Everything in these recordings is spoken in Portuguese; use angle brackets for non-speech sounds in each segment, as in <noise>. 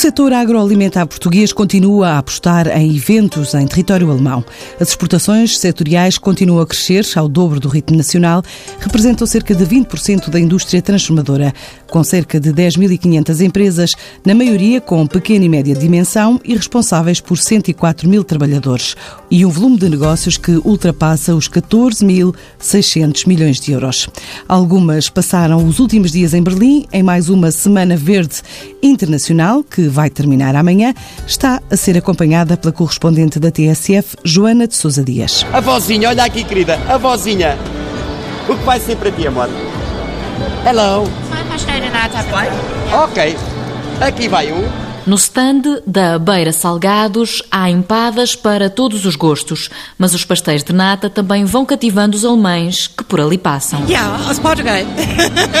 Setor agroalimentar português continua a apostar em eventos em território alemão. As exportações setoriais continuam a crescer ao dobro do ritmo nacional, representam cerca de 20% da indústria transformadora, com cerca de 10.500 empresas, na maioria com pequena e média dimensão e responsáveis por 104 mil trabalhadores, e um volume de negócios que ultrapassa os 14.600 milhões de euros. Algumas passaram os últimos dias em Berlim, em mais uma Semana Verde Internacional, que vai terminar amanhã, está a ser acompanhada pela correspondente da TSF, Joana de Sousa Dias. A vozinha, olha aqui, querida, a vozinha. O que vai ser para ti, amor? Hello. Ok, aqui vai um. No stand da Beira Salgados há empadas para todos os gostos, mas os pastéis de nata também vão cativando os alemães que por ali passam. Ja, aus Portugal.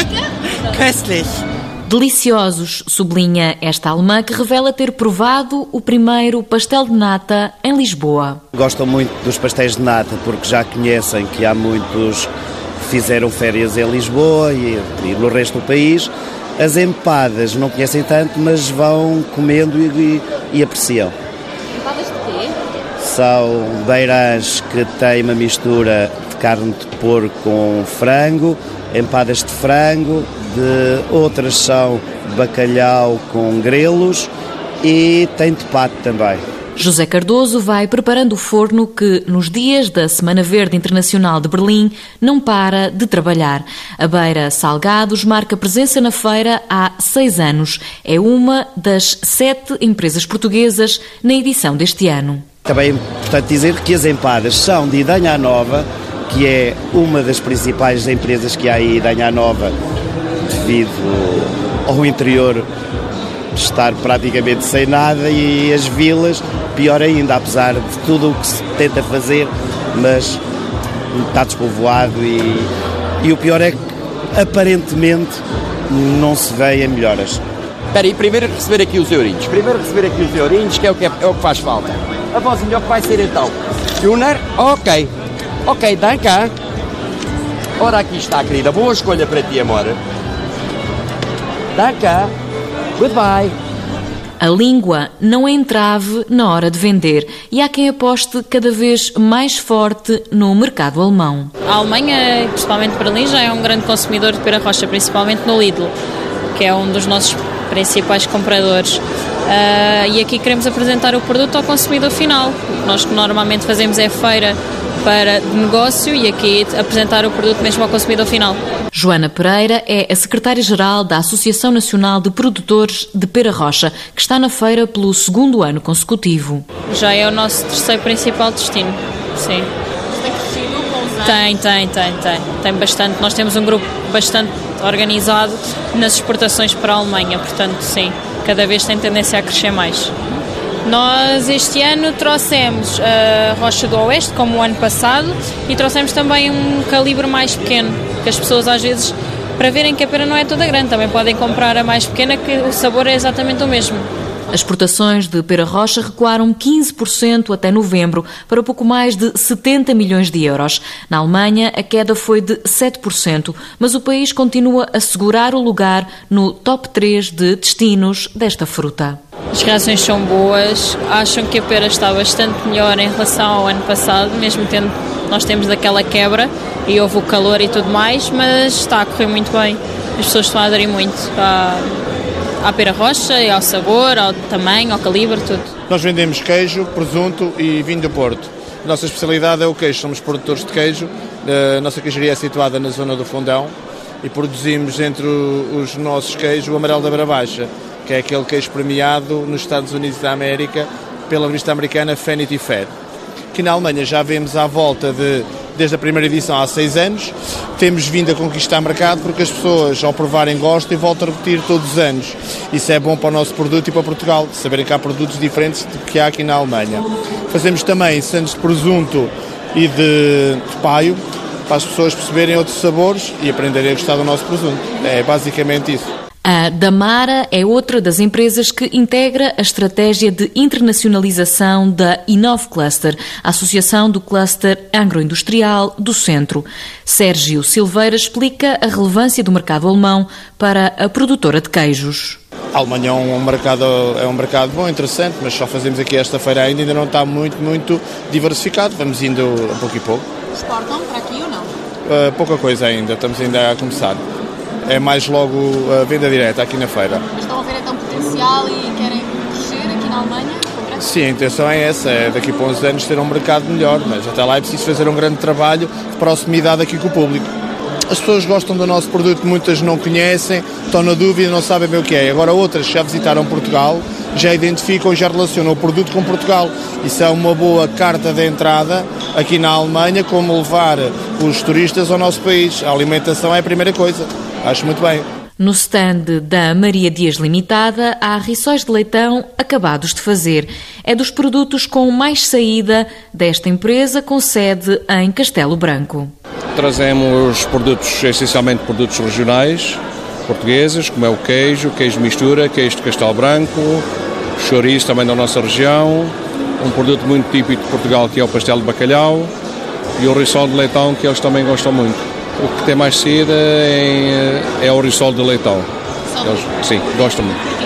<laughs> Köstlich. Deliciosos, sublinha esta alemã que revela ter provado o primeiro pastel de nata em Lisboa. Gostam muito dos pastéis de nata porque já conhecem que há muitos que fizeram férias em Lisboa e, e no resto do país. As empadas não conhecem tanto, mas vão comendo e, e, e apreciam. Empadas de quê? São beirãs que têm uma mistura de carne de porco com frango, empadas de frango, de outras são bacalhau com grelos e tem de pato também. José Cardoso vai preparando o forno que, nos dias da Semana Verde Internacional de Berlim, não para de trabalhar. A Beira Salgados marca presença na feira há seis anos. É uma das sete empresas portuguesas na edição deste ano. Também é importante dizer que as empadas são de Idanha Nova, que é uma das principais empresas que há aí em Idanha Nova, devido ao interior estar praticamente sem nada e as vilas, pior ainda, apesar de tudo o que se tenta fazer, mas está despovoado e, e o pior é que aparentemente não se vê em melhoras. Espera aí, primeiro receber aqui os eurinhos. Primeiro receber aqui os eurinhos, que é o que, é, é o que faz falta. A vozinha, o que vai ser então? Junior? Ok. Ok, danke. Ora, aqui está, querida. Boa escolha para ti, amor. Danke. Goodbye. A língua não é entrave na hora de vender e há quem aposte cada vez mais forte no mercado alemão. A Alemanha, principalmente Berlim, já é um grande consumidor de pera rocha, principalmente no Lidl, que é um dos nossos principais compradores. Uh, e aqui queremos apresentar o produto ao consumidor final. O que nós normalmente fazemos é feira para negócio e aqui apresentar o produto mesmo ao consumidor final. Joana Pereira é a secretária-geral da Associação Nacional de Produtores de Pera Rocha, que está na feira pelo segundo ano consecutivo. Já é o nosso terceiro principal destino, sim. Tem, tem, tem, tem. Tem bastante. Nós temos um grupo bastante organizado nas exportações para a Alemanha, portanto, sim, cada vez tem tendência a crescer mais. Nós este ano trouxemos a Rocha do Oeste, como o ano passado, e trouxemos também um calibre mais pequeno, as pessoas às vezes, para verem que a pera não é toda grande, também podem comprar a mais pequena, que o sabor é exatamente o mesmo. As exportações de pera rocha recuaram 15% até novembro, para pouco mais de 70 milhões de euros. Na Alemanha, a queda foi de 7%, mas o país continua a segurar o lugar no top 3 de destinos desta fruta. As reações são boas, acham que a pera está bastante melhor em relação ao ano passado, mesmo tendo nós temos daquela quebra e houve o calor e tudo mais, mas está a correr muito bem. As pessoas estão a aderir muito à, à pera rocha ao sabor, ao tamanho, ao calibre, tudo. Nós vendemos queijo, presunto e vinho do Porto. A nossa especialidade é o queijo, somos produtores de queijo. A nossa queijaria é situada na zona do Fundão e produzimos entre os nossos queijos o amarelo da Beira Baixa que é aquele queijo premiado nos Estados Unidos da América pela revista americana Vanity Fair, que na Alemanha já vemos à volta de desde a primeira edição há seis anos. Temos vindo a conquistar mercado porque as pessoas, ao provarem, gostam e voltam a repetir todos os anos. Isso é bom para o nosso produto e para Portugal, saberem que há produtos diferentes do que há aqui na Alemanha. Fazemos também sandes de presunto e de, de paio, para as pessoas perceberem outros sabores e aprenderem a gostar do nosso presunto. É basicamente isso. A Damara é outra das empresas que integra a estratégia de internacionalização da Inov Cluster, a associação do cluster agroindustrial do Centro. Sérgio Silveira explica a relevância do mercado alemão para a produtora de queijos. A Alemanha é um mercado, é um mercado bom, interessante, mas só fazemos aqui esta feira ainda, ainda não está muito, muito diversificado. Vamos indo a pouco e pouco. Exportam para aqui ou não? Uh, pouca coisa ainda, estamos ainda a começar é mais logo a venda direta aqui na feira. Mas estão a ver então potencial e querem crescer aqui na Alemanha? Sim, a intenção é essa, é daqui para uns anos ter um mercado melhor, mas até lá é preciso fazer um grande trabalho de proximidade aqui com o público. As pessoas gostam do nosso produto, muitas não conhecem, estão na dúvida, não sabem bem o que é. Agora outras já visitaram Portugal, já identificam, já relacionam o produto com Portugal. Isso é uma boa carta de entrada aqui na Alemanha, como levar os turistas ao nosso país. A alimentação é a primeira coisa. Acho muito bem. No stand da Maria Dias Limitada há rissóis de leitão acabados de fazer. É dos produtos com mais saída desta empresa com sede em Castelo Branco. Trazemos produtos, essencialmente produtos regionais, portugueses, como é o queijo, queijo mistura, queijo de Castelo Branco, chouriço também da nossa região, um produto muito típico de Portugal que é o pastel de bacalhau e o rissol de leitão que eles também gostam muito. O que tem mais saída é, é o risol de leitão. Eles, sim, gostam muito.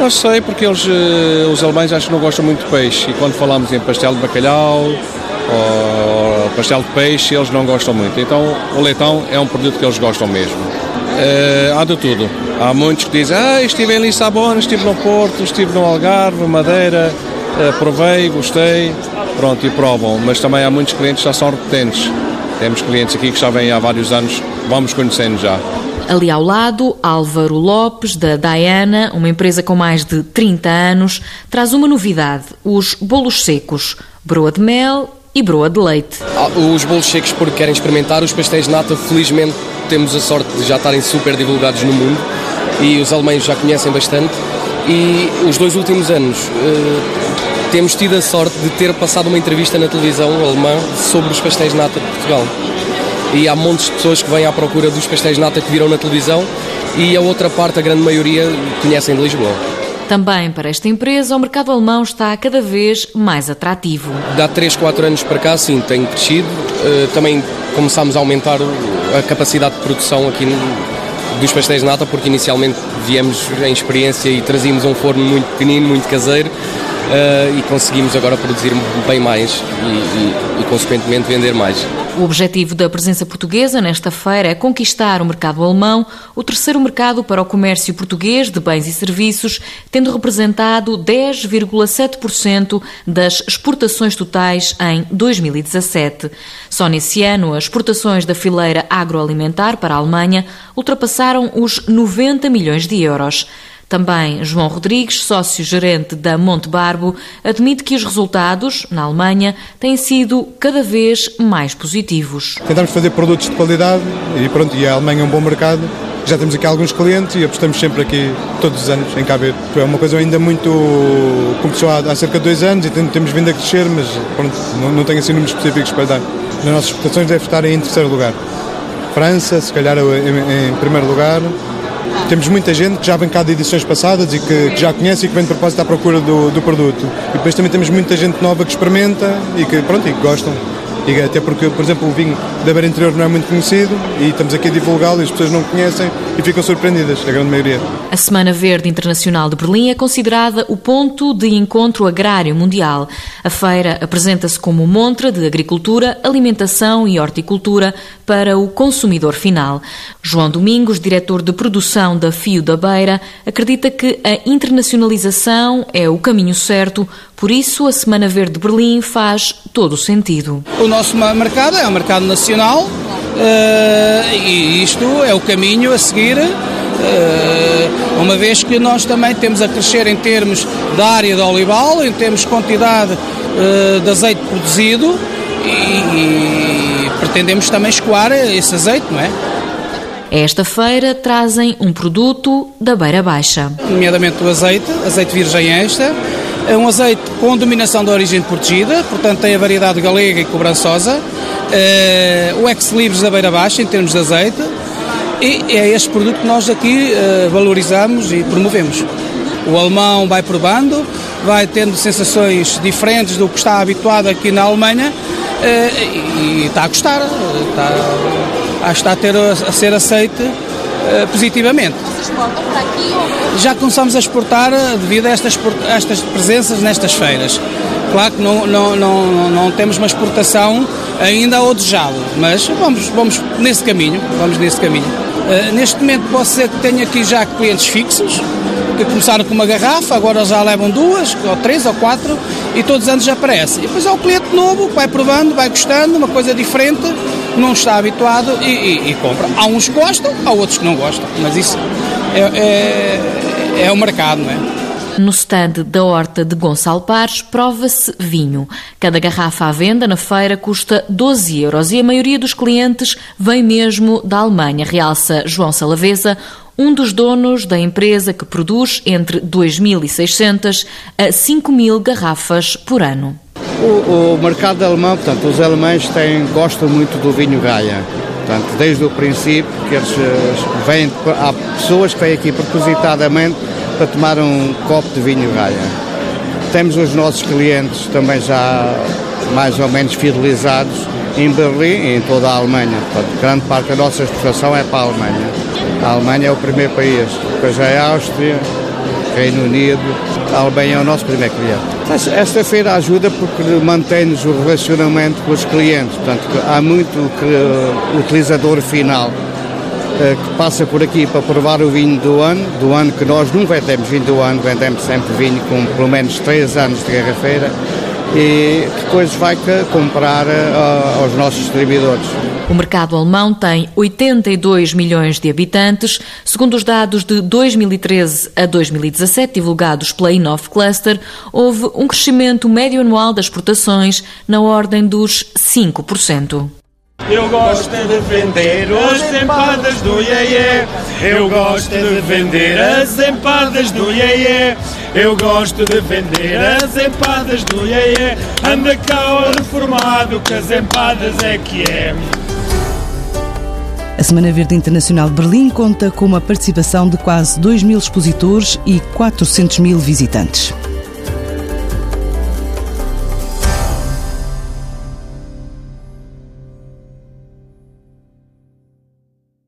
Não sei, porque eles, eh, os alemães acho que não gostam muito de peixe. E quando falamos em pastel de bacalhau ou pastel de peixe, eles não gostam muito. Então o leitão é um produto que eles gostam mesmo. Uh, há de tudo. Há muitos que dizem, ah, estive em Lissabona, estive no Porto, estive no Algarve, Madeira, uh, provei, gostei, pronto, e provam. Mas também há muitos clientes que já são repetentes. Temos clientes aqui que já vêm há vários anos, vamos conhecendo já. Ali ao lado, Álvaro Lopes, da Diana, uma empresa com mais de 30 anos, traz uma novidade: os bolos secos, broa de mel e broa de leite. Ah, os bolos secos, porque querem experimentar, os pastéis de nata, felizmente temos a sorte de já estarem super divulgados no mundo e os alemães já conhecem bastante. E os dois últimos anos eh, temos tido a sorte de ter passado uma entrevista na televisão alemã sobre os pastéis de nata de Portugal. E há montes de pessoas que vêm à procura dos pastéis de nata que viram na televisão e a outra parte, a grande maioria, conhecem de Lisboa. Também para esta empresa, o mercado alemão está cada vez mais atrativo. Há 3, 4 anos para cá, sim, tem crescido. Eh, também começámos a aumentar a capacidade de produção aqui dos pastéis de nata, porque inicialmente viemos em experiência e trazíamos um forno muito pequenino, muito caseiro, uh, e conseguimos agora produzir bem mais e, e, e, consequentemente, vender mais. O objetivo da presença portuguesa nesta feira é conquistar o mercado alemão, o terceiro mercado para o comércio português de bens e serviços, tendo representado 10,7% das exportações totais em 2017. Só nesse ano, as exportações da fileira agroalimentar para a Alemanha ultrapassaram os 90 milhões de euros. Também João Rodrigues, sócio-gerente da Monte Barbo, admite que os resultados, na Alemanha, têm sido cada vez mais positivos. Tentamos fazer produtos de qualidade e pronto, e a Alemanha é um bom mercado. Já temos aqui alguns clientes e apostamos sempre aqui todos os anos em Cabo É uma coisa ainda muito. começou há, cerca de dois anos e temos vindo a crescer, mas pronto, não, não tenho assim números específicos para dar. Nas nossas exportações deve estar em terceiro lugar. França, se calhar em, em primeiro lugar, temos muita gente que já vem cá de edições passadas e que, que já conhece e que vem de propósito à procura do, do, produto. E depois também temos muita gente nova que experimenta e que, pronto, e que gostam. E até porque, por exemplo, o vinho da Beira Interior não é muito conhecido e estamos aqui a divulgá-lo e as pessoas não conhecem e ficam surpreendidas, a grande maioria. A Semana Verde Internacional de Berlim é considerada o ponto de encontro agrário mundial. A feira apresenta-se como montra de agricultura, alimentação e horticultura para o consumidor final. João Domingos, diretor de produção da Fio da Beira, acredita que a internacionalização é o caminho certo por isso, a Semana Verde de Berlim faz todo o sentido. O nosso mercado é um mercado nacional uh, e isto é o caminho a seguir. Uh, uma vez que nós também temos a crescer em termos da área de olival, em termos de quantidade uh, de azeite produzido e, e pretendemos também escoar esse azeite, não é? Esta feira trazem um produto da Beira Baixa. Nomeadamente o azeite, azeite virgem extra, é um azeite com dominação de origem protegida, portanto tem a variedade galega e cobrançosa, uh, o ex-libris da Beira Baixa em termos de azeite, e é este produto que nós aqui uh, valorizamos e promovemos. O alemão vai provando, vai tendo sensações diferentes do que está habituado aqui na Alemanha uh, e está a gostar, está, está a, ter, a ser aceite uh, positivamente. para aqui? Ou... Já começamos a exportar devido a estas, a estas presenças nestas feiras. Claro que não, não, não, não, temos uma exportação ainda ao desejado, mas vamos, vamos nesse caminho, vamos nesse caminho. Uh, neste momento posso dizer que tenho aqui já clientes fixos, que começaram com uma garrafa, agora já levam duas, ou três, ou quatro, e todos os anos já aparece. E depois há o cliente novo que vai provando, vai gostando, uma coisa diferente, não está habituado e, e, e compra. Há uns que gostam, há outros que não gostam, mas isso é, é, é o mercado, não é? No stand da Horta de Gonçalo Pares, prova-se vinho. Cada garrafa à venda na feira custa 12 euros e a maioria dos clientes vem mesmo da Alemanha, realça João Salavesa, um dos donos da empresa que produz entre 2.600 a 5.000 garrafas por ano. O, o, mercado alemão, portanto, os alemães têm, gostam muito do vinho Gaia. Portanto, desde o princípio que eles eh, vêm, há pessoas que vêm aqui propositadamente para tomar um copo de vinho Gaia. Temos os nossos clientes também já mais ou menos fidelizados em Berlim e em toda a Alemanha. Portanto, grande parte da nossa exportação é para a Alemanha. A Alemanha é o primeiro país, depois é a Áustria, Reino Unido, a Alemanha é o nosso primeiro cliente. Esta feira ajuda porque mantém-nos o relacionamento com os clientes, portanto há muito utilizador final eh, que passa por aqui para provar o vinho do ano, do ano que nós não vendemos vinho do ano, vendemos sempre vinho com pelo menos 3 anos de garrafeira e depois vai comprar uh, aos nossos distribuidores. O mercado alemão tem 82 milhões de habitantes. Segundo os dados de 2013 a 2017, divulgados pela Inov Cluster, houve um crescimento médio anual das exportações na ordem dos 5%. Eu gosto de vender as empadas do Iê Eu gosto de vender as empadas do Iê Eu gosto de vender as empadas do Iê Anda cá o reformado que as empadas é que é. A Semana Verde Internacional de Berlim conta com uma participação de quase 2 mil expositores e 400 mil visitantes.